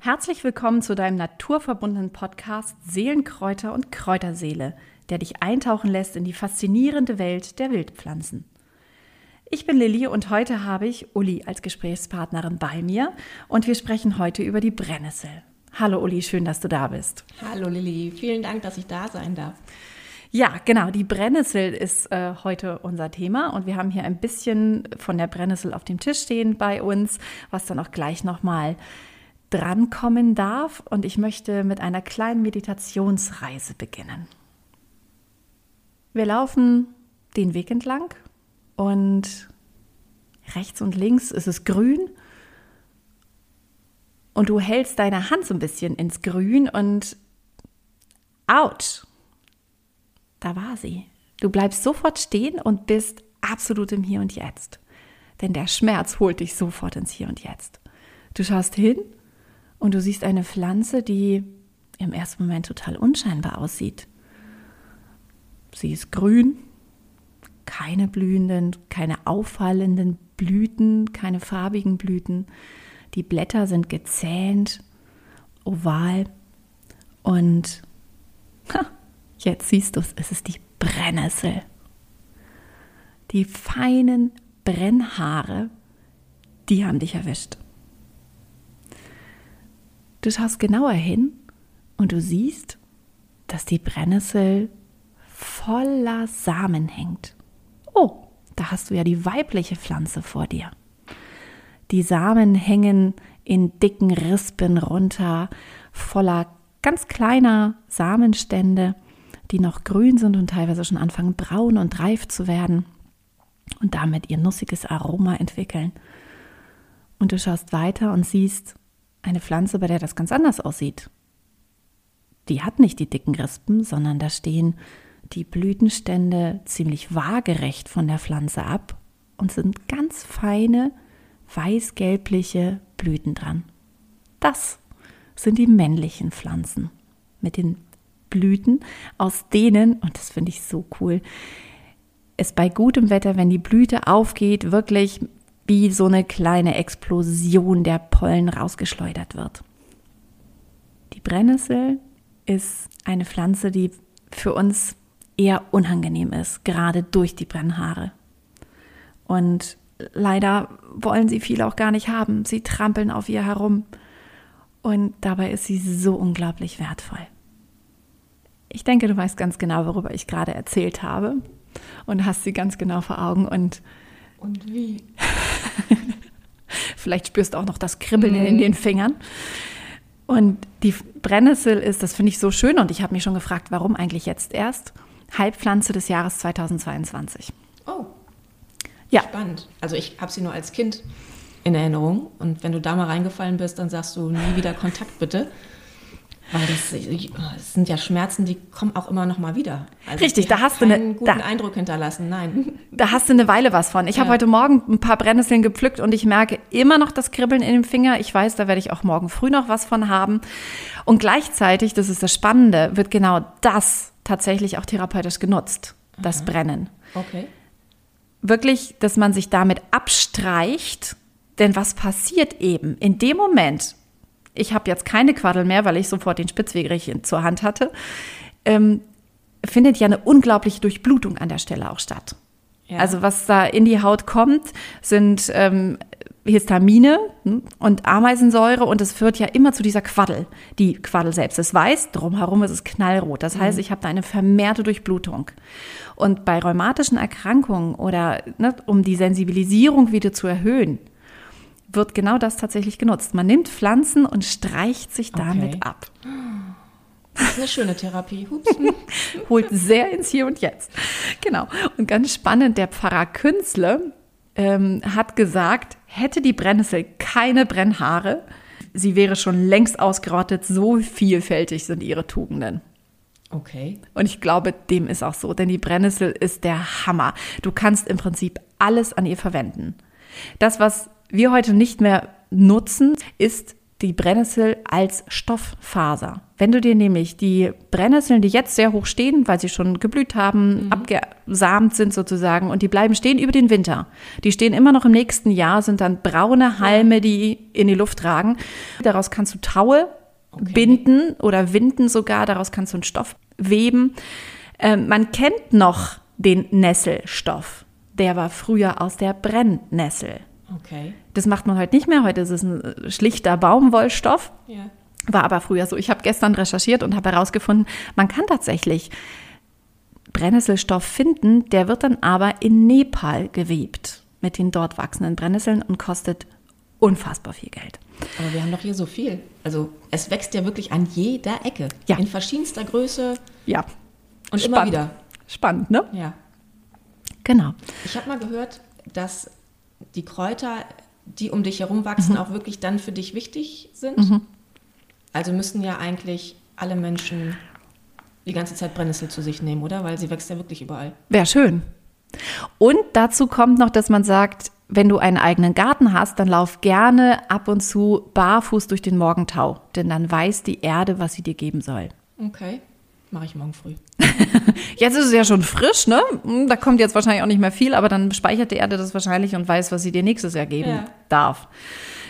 Herzlich willkommen zu deinem naturverbundenen Podcast Seelenkräuter und Kräuterseele, der dich eintauchen lässt in die faszinierende Welt der Wildpflanzen. Ich bin Lilly und heute habe ich Uli als Gesprächspartnerin bei mir und wir sprechen heute über die Brennnessel. Hallo Uli, schön, dass du da bist. Hallo Lilly, vielen Dank, dass ich da sein darf. Ja, genau, die Brennnessel ist äh, heute unser Thema und wir haben hier ein bisschen von der Brennnessel auf dem Tisch stehen bei uns, was dann auch gleich nochmal drankommen darf. Und ich möchte mit einer kleinen Meditationsreise beginnen. Wir laufen den Weg entlang und rechts und links ist es grün und du hältst deine Hand so ein bisschen ins Grün und ouch, da war sie. Du bleibst sofort stehen und bist absolut im Hier und Jetzt. Denn der Schmerz holt dich sofort ins Hier und Jetzt. Du schaust hin und du siehst eine Pflanze, die im ersten Moment total unscheinbar aussieht. Sie ist grün, keine blühenden, keine auffallenden Blüten, keine farbigen Blüten. Die Blätter sind gezähnt, oval und ha, jetzt siehst du es, es ist die Brennnessel. Die feinen Brennhaare, die haben dich erwischt. Du schaust genauer hin und du siehst, dass die Brennnessel voller Samen hängt. Oh, da hast du ja die weibliche Pflanze vor dir. Die Samen hängen in dicken Rispen runter, voller ganz kleiner Samenstände, die noch grün sind und teilweise schon anfangen braun und reif zu werden und damit ihr nussiges Aroma entwickeln. Und du schaust weiter und siehst eine Pflanze, bei der das ganz anders aussieht. Die hat nicht die dicken Rispen, sondern da stehen die Blütenstände ziemlich waagerecht von der Pflanze ab und sind ganz feine, weiß-gelbliche Blüten dran. Das sind die männlichen Pflanzen mit den Blüten, aus denen, und das finde ich so cool, es bei gutem Wetter, wenn die Blüte aufgeht, wirklich wie so eine kleine Explosion der Pollen rausgeschleudert wird. Die Brennnessel ist eine Pflanze, die für uns eher unangenehm ist, gerade durch die Brennhaare. Und leider wollen sie viele auch gar nicht haben. Sie trampeln auf ihr herum. Und dabei ist sie so unglaublich wertvoll. Ich denke, du weißt ganz genau, worüber ich gerade erzählt habe und hast sie ganz genau vor Augen und und wie? Vielleicht spürst du auch noch das Kribbeln mhm. in den Fingern. Und die Brennnessel ist, das finde ich so schön und ich habe mich schon gefragt, warum eigentlich jetzt erst? Heilpflanze des Jahres 2022. Oh. Ja. Spannend. Also ich habe sie nur als Kind in Erinnerung und wenn du da mal reingefallen bist, dann sagst du nie wieder Kontakt bitte. Weil das, das, sind ja Schmerzen, die kommen auch immer noch mal wieder. Also Richtig, da hast du einen guten da, Eindruck hinterlassen. Nein. Da hast du eine Weile was von. Ich ja. habe heute Morgen ein paar Brennnesseln gepflückt und ich merke immer noch das Kribbeln in dem Finger. Ich weiß, da werde ich auch morgen früh noch was von haben. Und gleichzeitig, das ist das Spannende, wird genau das tatsächlich auch therapeutisch genutzt, Aha. das Brennen. Okay. Wirklich, dass man sich damit abstreicht, denn was passiert eben in dem Moment, ich habe jetzt keine Quaddel mehr, weil ich sofort den Spitzwegerich zur Hand hatte, ähm, findet ja eine unglaubliche Durchblutung an der Stelle auch statt. Ja. Also was da in die Haut kommt, sind ähm, Histamine hm, und Ameisensäure und es führt ja immer zu dieser Quaddel. Die Quaddel selbst ist weiß, drumherum ist es knallrot. Das heißt, mhm. ich habe da eine vermehrte Durchblutung. Und bei rheumatischen Erkrankungen oder ne, um die Sensibilisierung wieder zu erhöhen, wird genau das tatsächlich genutzt. Man nimmt Pflanzen und streicht sich damit okay. ab. Das ist eine schöne Therapie. Holt sehr ins Hier und Jetzt. Genau. Und ganz spannend, der Pfarrer Künzle ähm, hat gesagt, hätte die Brennnessel keine Brennhaare, sie wäre schon längst ausgerottet, so vielfältig sind ihre Tugenden. Okay. Und ich glaube, dem ist auch so, denn die Brennnessel ist der Hammer. Du kannst im Prinzip alles an ihr verwenden. Das, was wir heute nicht mehr nutzen, ist die Brennnessel als Stofffaser. Wenn du dir nämlich die Brennnesseln, die jetzt sehr hoch stehen, weil sie schon geblüht haben, mhm. abgesamt sind sozusagen und die bleiben stehen über den Winter. Die stehen immer noch im nächsten Jahr, sind dann braune Halme, die in die Luft ragen. Daraus kannst du Taue okay. binden oder winden sogar, daraus kannst du einen Stoff weben. Ähm, man kennt noch den Nesselstoff. Der war früher aus der Brennnessel. Okay. Das macht man heute nicht mehr. Heute ist es ein äh, schlichter Baumwollstoff. Ja. War aber früher so. Ich habe gestern recherchiert und habe herausgefunden, man kann tatsächlich Brennnesselstoff finden, der wird dann aber in Nepal gewebt mit den dort wachsenden Brennnesseln und kostet unfassbar viel Geld. Aber wir haben doch hier so viel. Also es wächst ja wirklich an jeder Ecke. Ja. In verschiedenster Größe. Ja. Und Spannend. immer wieder. Spannend, ne? Ja. Genau. Ich habe mal gehört, dass die Kräuter, die um dich herum wachsen, mhm. auch wirklich dann für dich wichtig sind. Mhm. Also müssen ja eigentlich alle Menschen die ganze Zeit Brennnessel zu sich nehmen, oder? Weil sie wächst ja wirklich überall. Wäre schön. Und dazu kommt noch, dass man sagt, wenn du einen eigenen Garten hast, dann lauf gerne ab und zu barfuß durch den Morgentau, denn dann weiß die Erde, was sie dir geben soll. Okay. Mache ich morgen früh. jetzt ist es ja schon frisch, ne? Hm, da kommt jetzt wahrscheinlich auch nicht mehr viel, aber dann speichert die Erde das wahrscheinlich und weiß, was sie dir nächstes Jahr geben ja. darf.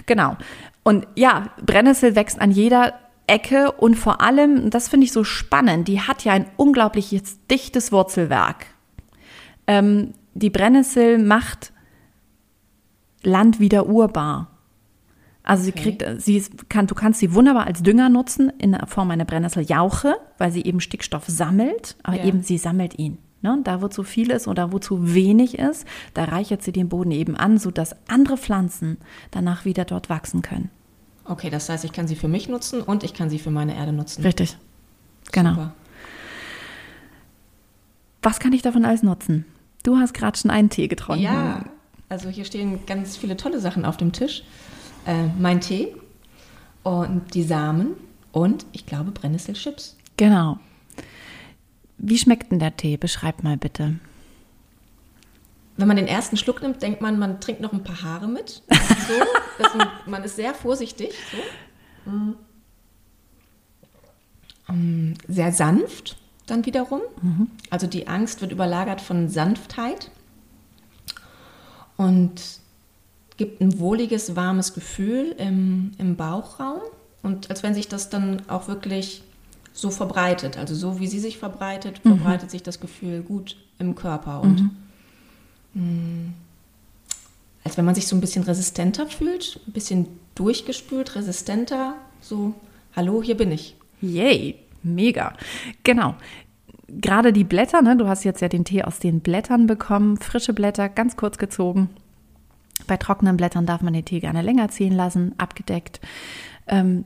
Genau. Und ja, Brennnessel wächst an jeder Ecke und vor allem, das finde ich so spannend, die hat ja ein unglaubliches dichtes Wurzelwerk. Ähm, die Brennnessel macht Land wieder urbar. Also sie kriegt, sie ist, kann, du kannst sie wunderbar als Dünger nutzen in der Form einer Brennnesseljauche, weil sie eben Stickstoff sammelt, aber ja. eben sie sammelt ihn. Ne? Da, wo zu viel ist oder wo zu wenig ist, da reichert sie den Boden eben an, sodass andere Pflanzen danach wieder dort wachsen können. Okay, das heißt, ich kann sie für mich nutzen und ich kann sie für meine Erde nutzen. Richtig. Genau. Super. Was kann ich davon alles nutzen? Du hast gerade schon einen Tee getrunken. Ja, also hier stehen ganz viele tolle Sachen auf dem Tisch äh, mein Tee und die Samen und ich glaube Brennnesselchips. Genau. Wie schmeckt denn der Tee? Beschreib mal bitte. Wenn man den ersten Schluck nimmt, denkt man, man trinkt noch ein paar Haare mit. So, man, man, ist sehr vorsichtig. So. Mm. Mm, sehr sanft dann wiederum. Mhm. Also die Angst wird überlagert von Sanftheit. Und gibt ein wohliges, warmes Gefühl im, im Bauchraum und als wenn sich das dann auch wirklich so verbreitet. Also so wie sie sich verbreitet, mhm. verbreitet sich das Gefühl gut im Körper und mhm. mh, mm, als wenn man sich so ein bisschen resistenter fühlt, ein bisschen durchgespült, resistenter, so, hallo, hier bin ich. Yay, mega. Genau. Gerade die Blätter, ne, du hast jetzt ja den Tee aus den Blättern bekommen, frische Blätter, ganz kurz gezogen, bei trockenen Blättern darf man den Tee gerne länger ziehen lassen, abgedeckt. Ähm,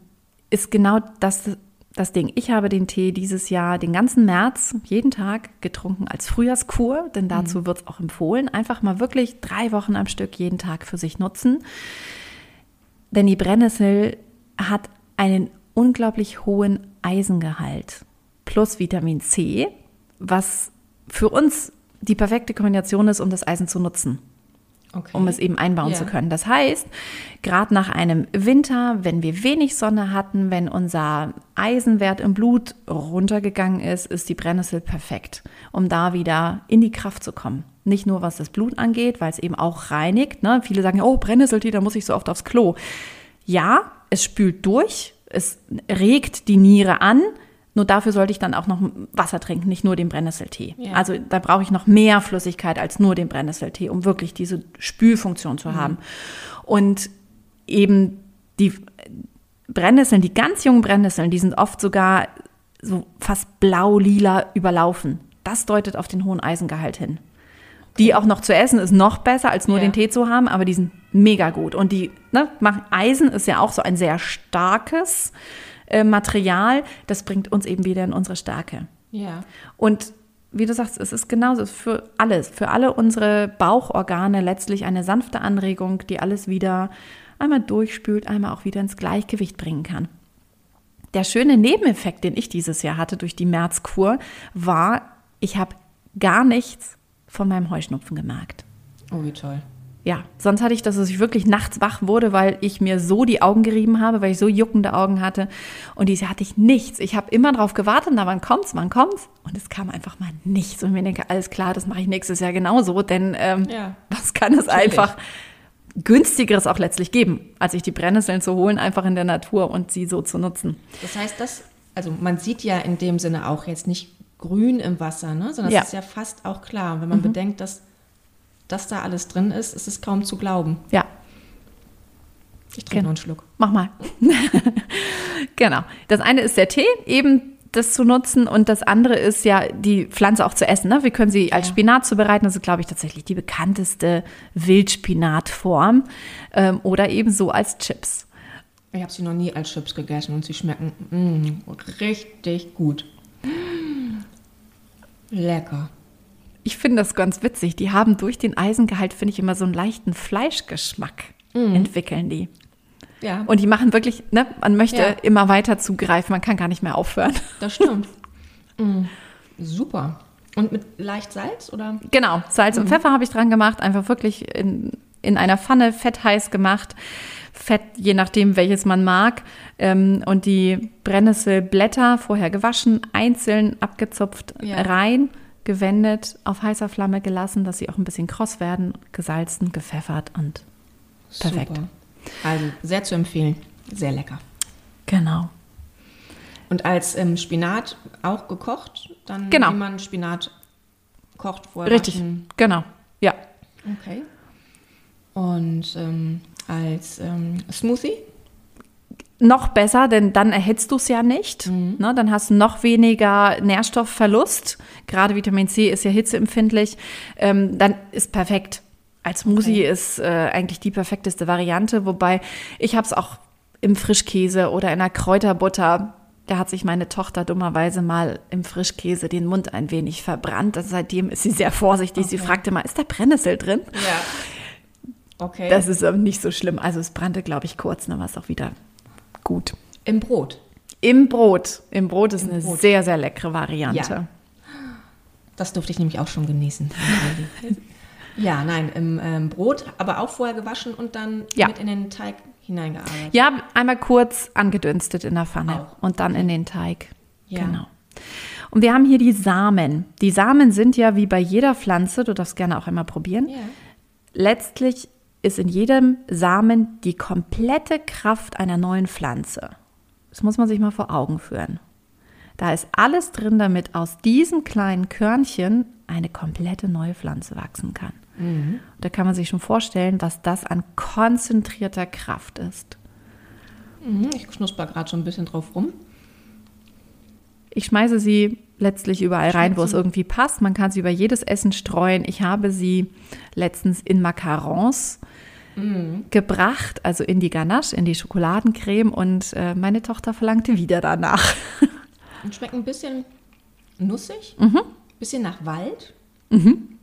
ist genau das, das Ding. Ich habe den Tee dieses Jahr den ganzen März jeden Tag getrunken als Frühjahrskur, denn dazu mhm. wird es auch empfohlen. Einfach mal wirklich drei Wochen am Stück jeden Tag für sich nutzen. Denn die Brennnessel hat einen unglaublich hohen Eisengehalt plus Vitamin C, was für uns die perfekte Kombination ist, um das Eisen zu nutzen okay. um es eben einbauen ja. zu können. Das heißt, gerade nach einem Winter, wenn wir wenig Sonne hatten, wenn unser Eisenwert im Blut runtergegangen ist, ist die Brennnessel perfekt, um da wieder in die Kraft zu kommen. Nicht nur was das Blut angeht, weil es eben auch reinigt. Ne? Viele sagen, oh, Brennnesseltee, da muss ich so oft aufs Klo. Ja, es spült durch, es regt die Niere an, nur dafür sollte ich dann auch noch Wasser trinken, nicht nur den Brennnesseltee. Ja. Also da brauche ich noch mehr Flüssigkeit als nur den Brennnesseltee, um wirklich diese Spülfunktion zu mhm. haben. Und eben die Brennnesseln, die ganz jungen Brennnesseln, die sind oft sogar so fast blau-lila überlaufen. Das deutet auf den hohen Eisengehalt hin. Die auch noch zu essen ist noch besser, als nur ja. den Tee zu haben, aber die sind mega gut. Und die ne, machen, Eisen ist ja auch so ein sehr starkes äh, Material, das bringt uns eben wieder in unsere Stärke. Ja. Und wie du sagst, es ist genauso für alles, für alle unsere Bauchorgane letztlich eine sanfte Anregung, die alles wieder einmal durchspült, einmal auch wieder ins Gleichgewicht bringen kann. Der schöne Nebeneffekt, den ich dieses Jahr hatte durch die Märzkur, war, ich habe gar nichts von meinem Heuschnupfen gemerkt. Oh, wie toll. Ja, sonst hatte ich, dass ich wirklich nachts wach wurde, weil ich mir so die Augen gerieben habe, weil ich so juckende Augen hatte. Und diese hatte ich nichts. Ich habe immer drauf gewartet, na wann kommt's, wann kommt's? Und es kam einfach mal nichts. Und mir denke, alles klar, das mache ich nächstes Jahr genauso, denn ähm, ja. was kann es einfach günstigeres auch letztlich geben, als sich die Brennnesseln zu holen, einfach in der Natur und sie so zu nutzen. Das heißt, das, also man sieht ja in dem Sinne auch jetzt nicht grün im Wasser, ne? sondern es ja. ist ja fast auch klar. Wenn man mhm. bedenkt, dass das da alles drin ist, ist es kaum zu glauben. Ja. Ich trinke genau. noch einen Schluck. Mach mal. genau. Das eine ist der Tee, eben das zu nutzen und das andere ist ja die Pflanze auch zu essen. Ne? Wir können sie als ja. Spinat zubereiten. Das ist, glaube ich, tatsächlich die bekannteste Wildspinatform ähm, oder eben so als Chips. Ich habe sie noch nie als Chips gegessen und sie schmecken mm, richtig gut. Lecker. Ich finde das ganz witzig. Die haben durch den Eisengehalt, finde ich, immer so einen leichten Fleischgeschmack mhm. entwickeln die. Ja. Und die machen wirklich, ne, man möchte ja. immer weiter zugreifen, man kann gar nicht mehr aufhören. Das stimmt. mhm. Super. Und mit leicht Salz oder? Genau, Salz mhm. und Pfeffer habe ich dran gemacht, einfach wirklich in, in einer Pfanne fett heiß gemacht. Fett, je nachdem, welches man mag. Ähm, und die Brennnesselblätter vorher gewaschen, einzeln abgezupft ja. rein gewendet, auf heißer Flamme gelassen, dass sie auch ein bisschen kross werden, gesalzen, gepfeffert und perfekt. Super. Also sehr zu empfehlen, sehr lecker. Genau. Und als ähm, Spinat auch gekocht, dann genau. wie man Spinat kocht vorher. Richtig, waschen. genau, ja. Okay. Und ähm, als ähm, Smoothie? Noch besser, denn dann erhitzt du es ja nicht. Mhm. Ne, dann hast du noch weniger Nährstoffverlust. Gerade Vitamin C ist ja hitzeempfindlich. Ähm, dann ist perfekt. Als Smoothie okay. ist äh, eigentlich die perfekteste Variante, wobei ich habe es auch im Frischkäse oder in einer Kräuterbutter. Da hat sich meine Tochter dummerweise mal im Frischkäse den Mund ein wenig verbrannt. Und seitdem ist sie sehr vorsichtig. Okay. Sie fragte mal, ist da Brennnessel drin? Ja. Okay. Das ist aber nicht so schlimm. Also es brannte, glaube ich, kurz, dann war es auch wieder gut. Im Brot? Im Brot. Im Brot ist Im eine Brot. sehr, sehr leckere Variante. Ja. Das durfte ich nämlich auch schon genießen. ja, nein, im ähm, Brot, aber auch vorher gewaschen und dann ja. mit in den Teig hineingearbeitet. Ja, einmal kurz angedünstet in der Pfanne auch. und dann in den Teig. Ja. Genau. Und wir haben hier die Samen. Die Samen sind ja wie bei jeder Pflanze, du darfst gerne auch einmal probieren, ja. letztlich ist in jedem Samen die komplette Kraft einer neuen Pflanze. Das muss man sich mal vor Augen führen. Da ist alles drin, damit aus diesem kleinen Körnchen eine komplette neue Pflanze wachsen kann. Mhm. Da kann man sich schon vorstellen, was das an konzentrierter Kraft ist. Mhm, ich knusper gerade schon ein bisschen drauf rum. Ich schmeiße sie letztlich überall rein, wo es irgendwie passt. Man kann sie über jedes Essen streuen. Ich habe sie letztens in Macarons mhm. gebracht, also in die Ganache, in die Schokoladencreme und äh, meine Tochter verlangte wieder danach. Und schmeckt ein bisschen nussig, mhm. bisschen nach Wald. Mhm.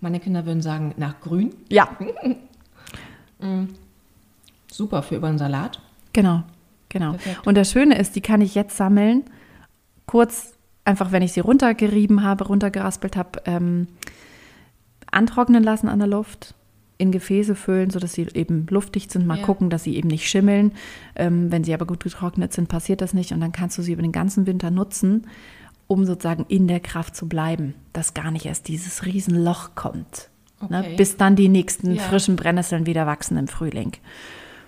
Meine Kinder würden sagen, nach grün. Ja. mhm. Super für über einen Salat. Genau, genau. Perfekt. Und das Schöne ist, die kann ich jetzt sammeln, kurz einfach, wenn ich sie runtergerieben habe, runtergeraspelt habe, ähm, antrocknen lassen an der Luft, in Gefäße füllen, sodass sie eben luftdicht sind. Mal ja. gucken, dass sie eben nicht schimmeln. Ähm, wenn sie aber gut getrocknet sind, passiert das nicht. Und dann kannst du sie über den ganzen Winter nutzen, um sozusagen in der Kraft zu bleiben, dass gar nicht erst dieses Riesenloch kommt. Ne? Okay. Ne, bis dann die nächsten ja. frischen Brennnesseln wieder wachsen im Frühling.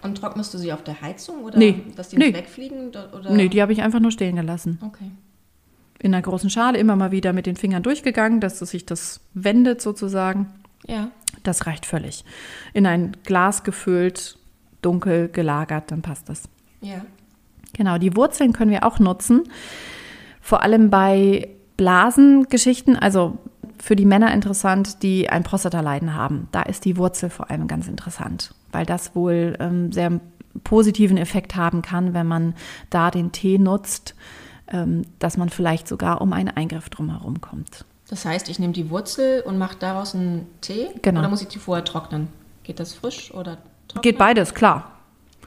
Und trocknest du sie auf der Heizung oder nee. dass die nicht nee. wegfliegen? Oder? Nee, die habe ich einfach nur stehen gelassen. Okay in einer großen Schale immer mal wieder mit den Fingern durchgegangen, dass sich das wendet sozusagen. Ja. Das reicht völlig. In ein Glas gefüllt, dunkel gelagert, dann passt das. Ja. Genau, die Wurzeln können wir auch nutzen. Vor allem bei Blasengeschichten, also für die Männer interessant, die ein Prostata-Leiden haben. Da ist die Wurzel vor allem ganz interessant, weil das wohl ähm, sehr positiven Effekt haben kann, wenn man da den Tee nutzt ähm, dass man vielleicht sogar um einen Eingriff drumherum kommt. Das heißt, ich nehme die Wurzel und mache daraus einen Tee? Genau. Oder muss ich die vorher trocknen? Geht das frisch oder trocken? Geht beides, klar.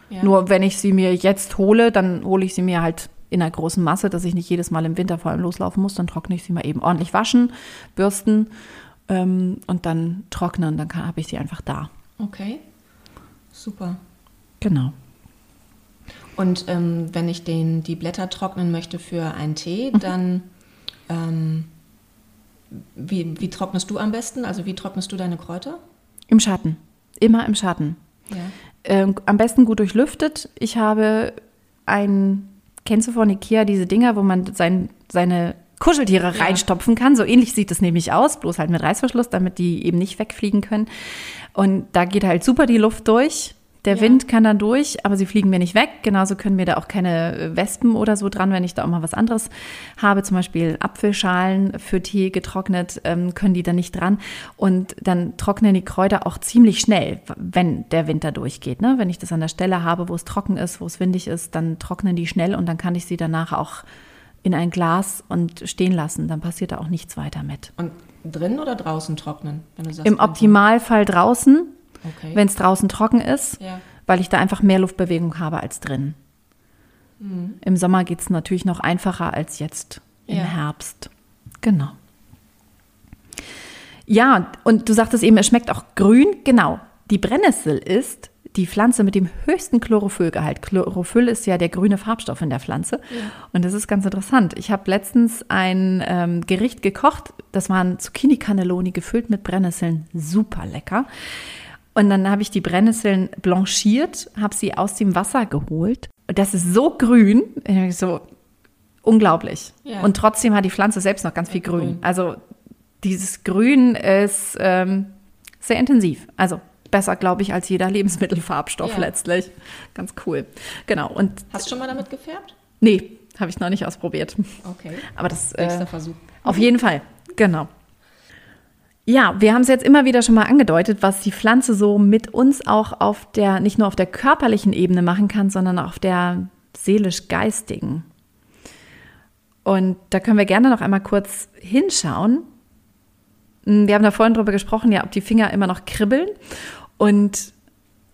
Ja. Nur wenn ich sie mir jetzt hole, dann hole ich sie mir halt in einer großen Masse, dass ich nicht jedes Mal im Winter vor allem loslaufen muss. Dann trockne ich sie mal eben ordentlich waschen, bürsten ähm, und dann trocknen. Dann habe ich sie einfach da. Okay, super. Genau. Und ähm, wenn ich den, die Blätter trocknen möchte für einen Tee, Mhm. dann ähm, wie, wie trocknest du am besten? Also wie trocknest du deine Kräuter? Im Schatten. Immer im Schatten. Ja. Ähm, am besten gut durchlüftet. Ich habe ein, kennst du von Ikea diese Dinger, wo man sein, seine Kuscheltiere Ja. reinstopfen kann? So ähnlich sieht es nämlich aus, bloß halt mit Reißverschluss, damit die eben nicht wegfliegen können. Und da geht halt super die Luft durch. Der Ja. Wind kann dann durch, aber sie fliegen mir nicht weg. Genauso können mir da auch keine Wespen oder so dran, wenn ich da auch mal was anderes habe, zum Beispiel Apfelschalen für Tee getrocknet, ähm, können die da nicht dran. Und dann trocknen die Kräuter auch ziemlich schnell, wenn der Winter durchgeht. Ne? Wenn ich das an der Stelle habe, wo es trocken ist, wo es windig ist, dann trocknen die schnell und dann kann ich sie danach auch in ein Glas und stehen lassen. Dann passiert da auch nichts weiter mit. Und drin oder draußen trocknen? Wenn du sagst, Im drin. Optimalfall draußen, Okay. wenn es draußen trocken ist, Ja. weil ich da einfach mehr Luftbewegung habe als drin. Im Sommer geht es natürlich noch einfacher als jetzt im Ja. Herbst. Genau. Ja, und du sagtest eben, es schmeckt auch grün. Genau. Die Brennnessel ist die Pflanze mit dem höchsten Chlorophyllgehalt. Chlorophyll ist ja der grüne Farbstoff in der Pflanze. Und das ist ganz interessant. Ich habe letztens ein ähm, Gericht gekocht. Das waren Zucchini-Cannelloni gefüllt mit Brennnesseln. Super lecker. Und dann habe ich die Brennnesseln blanchiert, habe sie aus dem Wasser geholt. Und das ist so grün, so unglaublich. Ja. Und trotzdem hat die Pflanze selbst noch ganz viel grün. grün. Also dieses Grün ist ähm, sehr intensiv. Also besser, glaube ich, als jeder Lebensmittelfarbstoff Ja. letztlich. Ganz cool. Genau. Und Hast du schon mal damit gefärbt? nee, habe ich noch nicht ausprobiert. Okay. Aber das Nächster äh, Versuch. auf jeden Fall, genau. Ja, wir haben es jetzt immer wieder schon mal angedeutet, was die Pflanze so mit uns auch auf der, nicht nur auf der körperlichen Ebene machen kann, sondern auch auf der seelisch-geistigen. Und da können wir gerne noch einmal kurz hinschauen. Wir haben da vorhin drüber gesprochen, ja, ob die Finger immer noch kribbeln. Und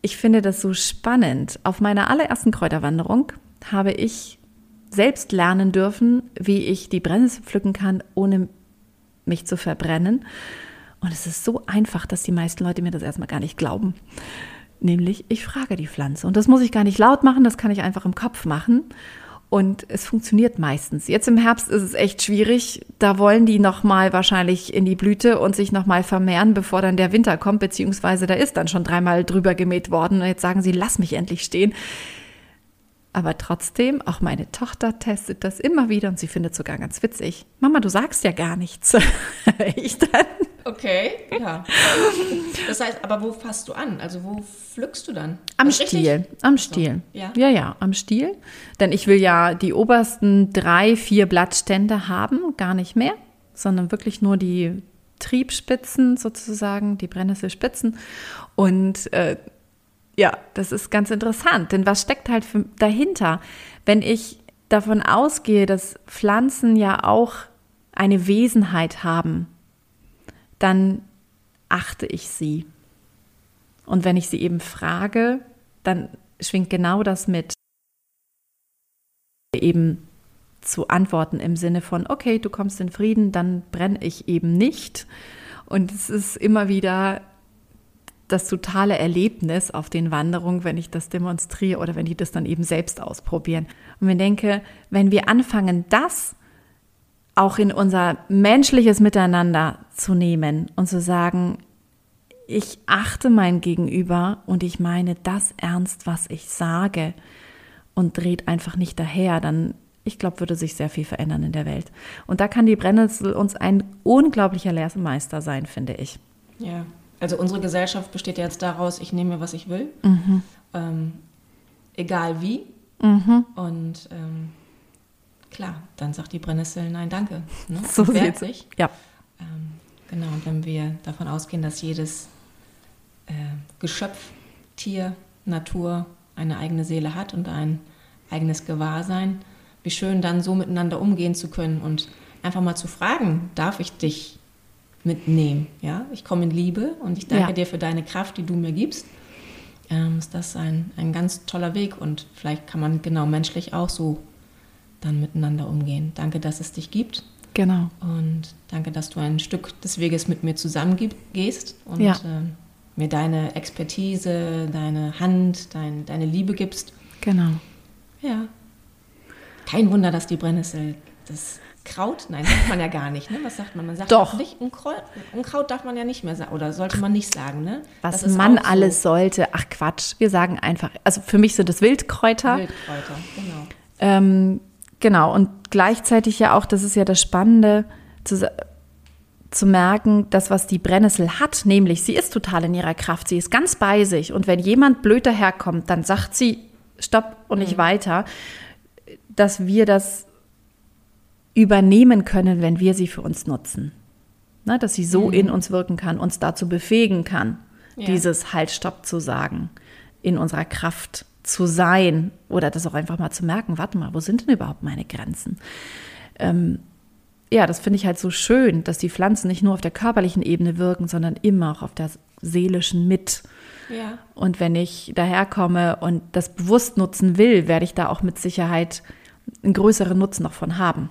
ich finde das so spannend. Auf meiner allerersten Kräuterwanderung habe ich selbst lernen dürfen, wie ich die Brennnessel pflücken kann, ohne mich zu verbrennen. Und es ist so einfach, dass die meisten Leute mir das erstmal gar nicht glauben. Nämlich, ich frage die Pflanze. Und das muss ich gar nicht laut machen, das kann ich einfach im Kopf machen. Und es funktioniert meistens. Jetzt im Herbst ist es echt schwierig. Da wollen die nochmal wahrscheinlich in die Blüte und sich nochmal vermehren, bevor dann der Winter kommt, beziehungsweise da ist dann schon dreimal drüber gemäht worden. Und jetzt sagen sie, lass mich endlich stehen. Aber trotzdem, auch meine Tochter testet das immer wieder und sie findet sogar ganz witzig. Mama, du sagst ja gar nichts. ich dann. Okay, ja. Das heißt, aber wo fasst du an? Also wo pflückst du dann? Am richtig? Stiel, am Stiel. ja. ja, ja, am Stiel. Denn ich will ja die obersten drei, vier Blattstände haben, gar nicht mehr, sondern wirklich nur die Triebspitzen sozusagen, die Brennnesselspitzen. Und äh, ja, das ist ganz interessant, denn was steckt halt für, dahinter? Wenn ich davon ausgehe, dass Pflanzen ja auch eine Wesenheit haben, dann achte ich sie. Und wenn ich sie eben frage, dann schwingt genau das mit eben zu antworten im Sinne von, okay, du kommst in Frieden, dann brenne ich eben nicht. Und es ist immer wieder das totale Erlebnis auf den Wanderungen, wenn ich das demonstriere oder wenn die das dann eben selbst ausprobieren. Und ich denke, wenn wir anfangen, das auch in unser menschliches Miteinander zu nehmen und zu sagen, ich achte mein Gegenüber und ich meine das ernst, was ich sage und dreht einfach nicht daher, dann, ich glaube, würde sich sehr viel verändern in der Welt. Und da kann die Brennnessel uns ein unglaublicher Lehrmeister sein, finde ich. Ja, also unsere Gesellschaft besteht ja jetzt daraus, ich nehme, was ich will, ähm, egal wie. Und ähm, klar, dann sagt die Brennnessel, nein, danke. Ne? So sieht's. sich. Ja, Ähm, genau, und wenn wir davon ausgehen, dass jedes äh, Geschöpf, Tier, Natur eine eigene Seele hat und ein eigenes Gewahrsein, wie schön dann so miteinander umgehen zu können und einfach mal zu fragen, darf ich dich mitnehmen? Ja, ich komme in Liebe und ich danke Ja. dir für deine Kraft, die du mir gibst. Ähm, ist das ein, ein ganz toller Weg und vielleicht kann man genau menschlich auch so dann miteinander umgehen. Danke, dass es dich gibt. Genau. Und danke, dass du ein Stück des Weges mit mir zusammengehst und ja. äh, mir deine Expertise, deine Hand, dein, deine Liebe gibst. Genau. Ja. Kein Wunder, dass die Brennnessel das Kraut, nein, sagt man ja gar nicht. Ne? Was sagt man? Man sagt Doch. nicht, Unkraut, Unkraut darf man ja nicht mehr sagen oder sollte man nicht sagen. Ne? Was man so. alles sollte, ach Quatsch, wir sagen einfach, also für mich sind es Wildkräuter. Wildkräuter, genau. Ähm, genau, und gleichzeitig ja auch, das ist ja das Spannende, zu, zu merken, das, was die Brennnessel hat, nämlich sie ist total in ihrer Kraft, sie ist ganz bei sich und wenn jemand blöd daherkommt, dann sagt sie, stopp und nicht mhm. weiter, dass wir das übernehmen können, wenn wir sie für uns nutzen. Na, dass sie so mhm. in uns wirken kann, uns dazu befähigen kann, ja. dieses Halt, Stopp zu sagen, in unserer Kraft zu sein oder das auch einfach mal zu merken, warte mal, wo sind denn überhaupt meine Grenzen? Ähm, ja, das finde ich halt so schön, dass die Pflanzen nicht nur auf der körperlichen Ebene wirken, sondern immer auch auf der seelischen mit. Ja. Und wenn ich daherkomme und das bewusst nutzen will, werde ich da auch mit Sicherheit einen größeren Nutzen noch von haben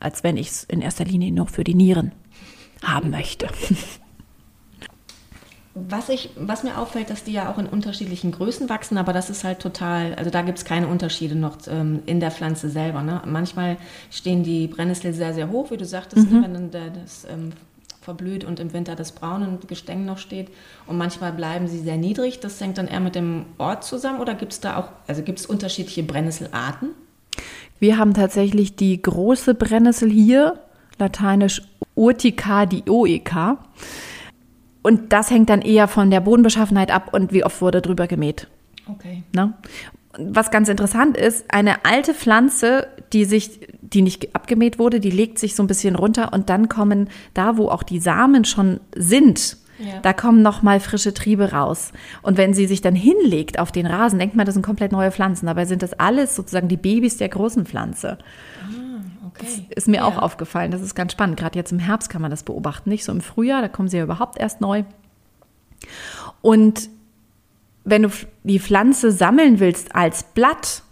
als wenn ich es in erster Linie nur für die Nieren haben möchte. Was, ich, was mir auffällt, dass die ja auch in unterschiedlichen Größen wachsen, aber das ist halt total, also da gibt es keine Unterschiede noch ähm, in der Pflanze selber. Ne? Manchmal stehen die Brennnessel sehr, sehr hoch, wie du sagtest, mhm. wenn dann der, das ähm, verblüht und im Winter das braune Gestänge noch steht. Und manchmal bleiben sie sehr niedrig. Das hängt dann eher mit dem Ort zusammen oder gibt es da auch, also gibt es unterschiedliche Brennnesselarten? Wir haben tatsächlich die große Brennnessel hier, lateinisch Urtica dioica. Und das hängt dann eher von der Bodenbeschaffenheit ab und wie oft wurde drüber gemäht. Okay. Na? Was ganz interessant ist, eine alte Pflanze, die sich, die nicht abgemäht wurde, die legt sich so ein bisschen runter und dann kommen da, wo auch die Samen schon sind, ja. Da kommen noch mal frische Triebe raus. Und wenn sie sich dann hinlegt auf den Rasen, denkt man, das sind komplett neue Pflanzen. Dabei sind das alles sozusagen die Babys der großen Pflanze. Okay. Das ist mir ja. auch aufgefallen. Das ist ganz spannend. Gerade jetzt im Herbst kann man das beobachten. Nicht so im Frühjahr, da kommen sie ja überhaupt erst neu. Und wenn du die Pflanze sammeln willst als Blatt,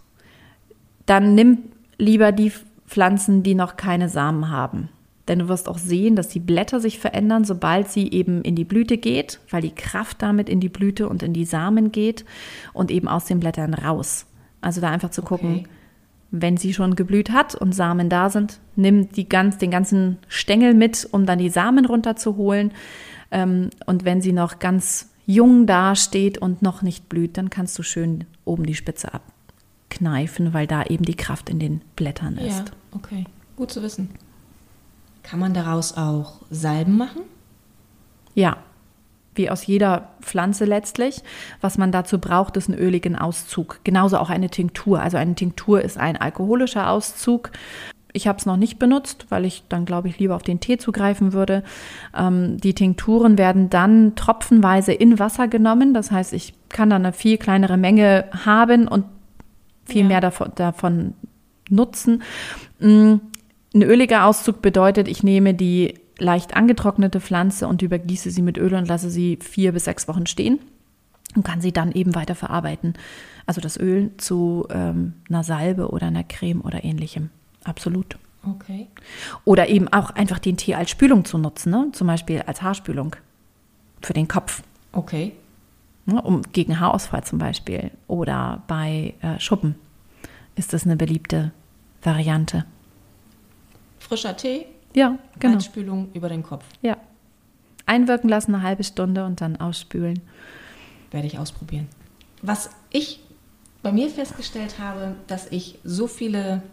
dann nimm lieber die Pflanzen, die noch keine Samen haben. Denn du wirst auch sehen, dass die Blätter sich verändern, sobald sie eben in die Blüte geht, weil die Kraft damit in die Blüte und in die Samen geht und eben aus den Blättern raus. Also da einfach zu gucken, okay. Wenn sie schon geblüht hat und Samen da sind, nimm die ganz, den ganzen Stängel mit, um dann die Samen runterzuholen. Ähm, und wenn sie noch ganz jung dasteht und noch nicht blüht, dann kannst du schön oben die Spitze abkneifen, weil da eben die Kraft in den Blättern ist. Ja, okay. Gut zu wissen. Kann man daraus auch Salben machen? Ja, wie aus jeder Pflanze letztlich. Was man dazu braucht, ist einen öligen Auszug. Genauso auch eine Tinktur. Also eine Tinktur ist ein alkoholischer Auszug. Ich habe es noch nicht benutzt, weil ich dann, glaube ich, lieber auf den Tee zugreifen würde. Ähm, die Tinkturen werden dann tropfenweise in Wasser genommen. Das heißt, ich kann dann eine viel kleinere Menge haben und viel ja. mehr davon, davon nutzen. Mm, ein öliger Auszug bedeutet, ich nehme die leicht angetrocknete Pflanze und übergieße sie mit Öl und lasse sie vier bis sechs Wochen stehen und kann sie dann eben weiter verarbeiten. Also das Öl zu ähm, einer Salbe oder einer Creme oder ähnlichem. Absolut. Okay. Oder eben auch einfach den Tee als Spülung zu nutzen, ne? zum Beispiel als Haarspülung für den Kopf. Okay. Ne? Um, gegen Haarausfall zum Beispiel. Oder bei äh, Schuppen ist das eine beliebte Variante frischer Tee, ja, genau. Einspülung über den Kopf. Ja. Einwirken lassen eine halbe Stunde und dann ausspülen. Werde ich ausprobieren. Was ich bei mir festgestellt habe, dass ich so viele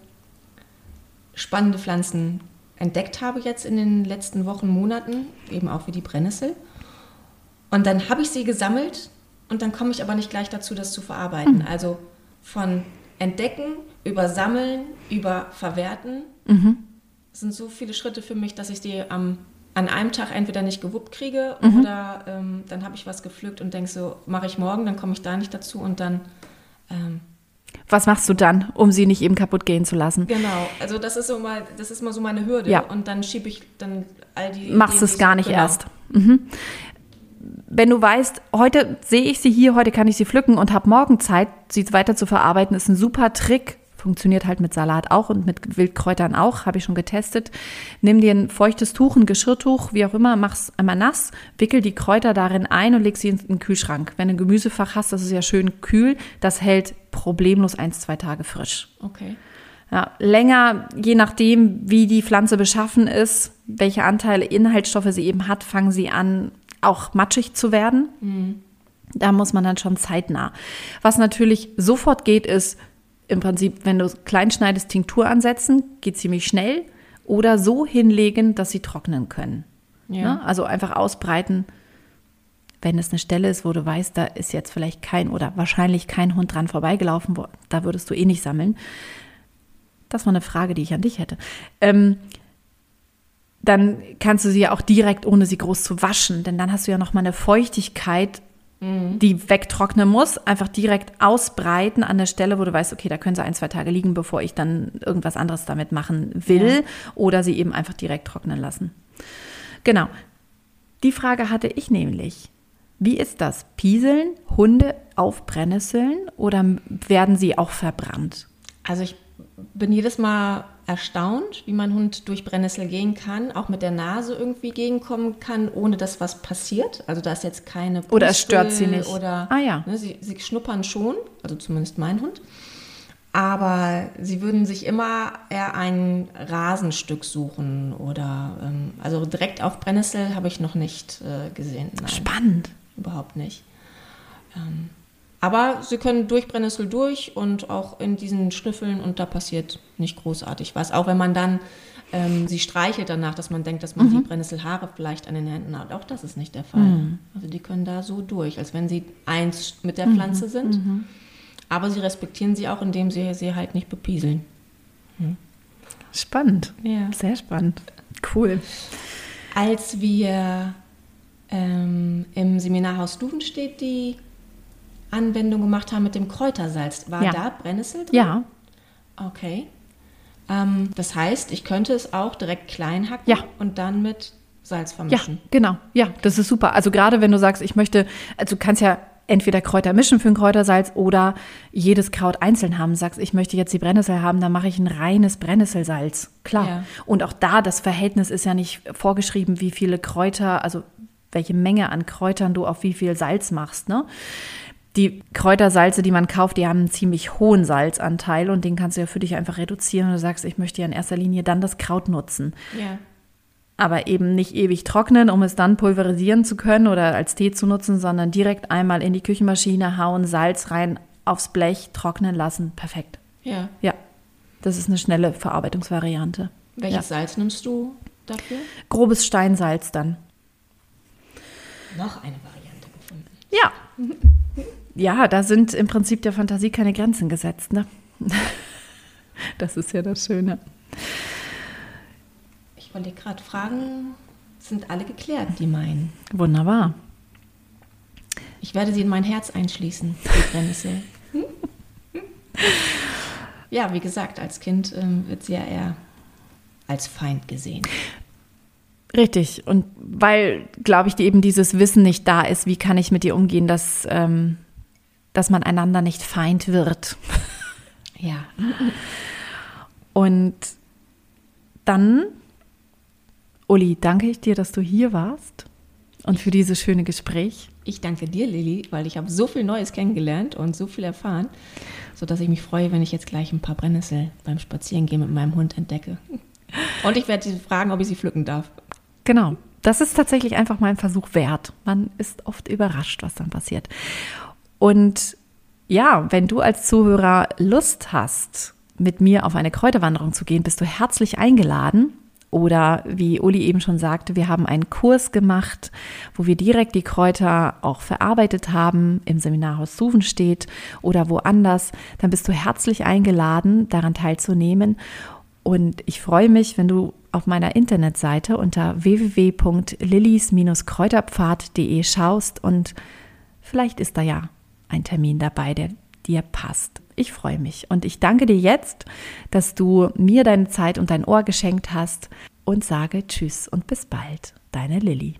spannende Pflanzen entdeckt habe jetzt in den letzten Wochen, Monaten, eben auch wie die Brennnessel. Und dann habe ich sie gesammelt und dann komme ich aber nicht gleich dazu, das zu verarbeiten. Mhm. Also von entdecken, über sammeln, über verwerten. Mhm es sind so viele Schritte für mich, dass ich die am, an einem Tag entweder nicht gewuppt kriege mhm. oder ähm, dann habe ich was gepflückt und denke so, mache ich morgen, dann komme ich da nicht dazu und dann. Ähm, was machst du dann, um sie nicht eben kaputt gehen zu lassen? Genau, also das ist so mal, das ist mal so meine Hürde. Ja. Und dann schiebe ich dann all die. Machst es gar nicht genau. erst. Mhm. Wenn du weißt, heute sehe ich sie hier, heute kann ich sie pflücken und habe morgen Zeit, sie weiter zu verarbeiten, ist ein super Trick, Funktioniert halt mit Salat auch und mit Wildkräutern auch, habe ich schon getestet. Nimm dir ein feuchtes Tuch, ein Geschirrtuch, wie auch immer, mach's einmal nass, wickel die Kräuter darin ein und leg sie in den Kühlschrank. Wenn du ein Gemüsefach hast, das ist ja schön kühl, das hält problemlos ein, zwei Tage frisch. Okay. Ja, länger, je nachdem, wie die Pflanze beschaffen ist, welche Anteile Inhaltsstoffe sie eben hat, fangen sie an, auch matschig zu werden. Mhm. Da muss man dann schon zeitnah. Was natürlich sofort geht, ist im Prinzip, wenn du klein schneidest, Tinktur ansetzen, geht ziemlich schnell. Oder so hinlegen, dass sie trocknen können. Ja. Ne? Also einfach ausbreiten, wenn es eine Stelle ist, wo du weißt, da ist jetzt vielleicht kein oder wahrscheinlich kein Hund dran vorbeigelaufen, wo, da würdest du eh nicht sammeln. Das war eine Frage, die ich an dich hätte. Ähm, dann kannst du sie ja auch direkt, ohne sie groß zu waschen, denn dann hast du ja noch mal eine Feuchtigkeit Mhm. die wegtrocknen muss, einfach direkt ausbreiten an der Stelle, wo du weißt, okay, da können sie ein, zwei Tage liegen, bevor ich dann irgendwas anderes damit machen will ja. oder sie eben einfach direkt trocknen lassen. Genau. Die Frage hatte ich nämlich. Wie ist das? Pieseln Hunde auf Brennnesseln oder werden sie auch verbrannt? Also ich bin jedes Mal erstaunt, wie mein Hund durch Brennnessel gehen kann, auch mit der Nase irgendwie gegenkommen kann, ohne dass was passiert. Also da ist jetzt keine Pustel Oder es stört sie nicht. Oder, ah ja. Ne, sie, sie schnuppern schon, also zumindest mein Hund. Aber sie würden sich immer eher ein Rasenstück suchen oder ähm, also direkt auf Brennnessel habe ich noch nicht äh, gesehen. Nein, Spannend. Überhaupt nicht. Ähm, aber sie können durch Brennnessel durch und auch in diesen Schnüffeln und da passiert nicht großartig was. Auch wenn man dann ähm, sie streichelt danach, dass man denkt, dass man mhm. die Brennnesselhaare vielleicht an den Händen hat. Auch das ist nicht der Fall. Mhm. Also die können da so durch, als wenn sie eins mit der mhm. Pflanze sind. Mhm. Aber sie respektieren sie auch, indem sie sie halt nicht bepieseln. Mhm. Spannend. Ja. Sehr spannend. Cool. Als wir ähm, im Seminarhaus Duvenstedt die Anwendung gemacht haben mit dem Kräutersalz. War ja. da Brennnessel drin? Ja. Okay. Ähm, das heißt, ich könnte es auch direkt klein hacken ja. und dann mit Salz vermischen. Ja, genau. Ja, das ist super. Also gerade wenn du sagst, ich möchte, also du kannst ja entweder Kräuter mischen für ein Kräutersalz oder jedes Kraut einzeln haben. Sagst, ich möchte jetzt die Brennnessel haben, dann mache ich ein reines Brennnesselsalz. Klar. Ja. Und auch da, das Verhältnis ist ja nicht vorgeschrieben, wie viele Kräuter, also welche Menge an Kräutern du auf wie viel Salz machst. Ne? Die Kräutersalze, die man kauft, die haben einen ziemlich hohen Salzanteil und den kannst du ja für dich einfach reduzieren und du sagst, ich möchte ja in erster Linie dann das Kraut nutzen. Ja. Aber eben nicht ewig trocknen, um es dann pulverisieren zu können oder als Tee zu nutzen, sondern direkt einmal in die Küchenmaschine hauen, Salz rein, aufs Blech, trocknen lassen. Perfekt. Ja. Ja. Das ist eine schnelle Verarbeitungsvariante. Welches ja. Salz nimmst du dafür? Grobes Steinsalz dann. Noch eine Variante gefunden. Ja. ja, da sind im Prinzip der Fantasie keine Grenzen gesetzt. Ne? Das ist ja das Schöne. Ich wollte gerade fragen, sind alle geklärt, die meinen? Wunderbar. Ich werde sie in mein Herz einschließen, die Brennnessel. ja, wie gesagt, als Kind ähm, wird sie ja eher als Feind gesehen. Richtig. Und weil, glaube ich, eben dieses Wissen nicht da ist, wie kann ich mit dir umgehen, dass, ähm, dass man einander nicht Feind wird. Ja. Und dann, Uli, danke ich dir, dass du hier warst und für dieses schöne Gespräch. Ich danke dir, Lilly, weil ich habe so viel Neues kennengelernt und so viel erfahren, sodass ich mich freue, wenn ich jetzt gleich ein paar Brennnessel beim Spazierengehen mit meinem Hund entdecke. Und ich werde sie fragen, ob ich sie pflücken darf. Genau. Das ist tatsächlich einfach mal ein Versuch wert. Man ist oft überrascht, was dann passiert. Und ja, wenn du als Zuhörer Lust hast, mit mir auf eine Kräuterwanderung zu gehen, bist du herzlich eingeladen. Oder wie Uli eben schon sagte, wir haben einen Kurs gemacht, wo wir direkt die Kräuter auch verarbeitet haben, im Seminarhaus Suven steht oder woanders. Dann bist du herzlich eingeladen, daran teilzunehmen. Und ich freue mich, wenn du auf meiner Internetseite unter www.lillis-kräuterpfad.de schaust und vielleicht ist da ja ein Termin dabei, der dir passt. Ich freue mich und ich danke dir jetzt, dass du mir deine Zeit und dein Ohr geschenkt hast und sage Tschüss und bis bald, deine Lilly.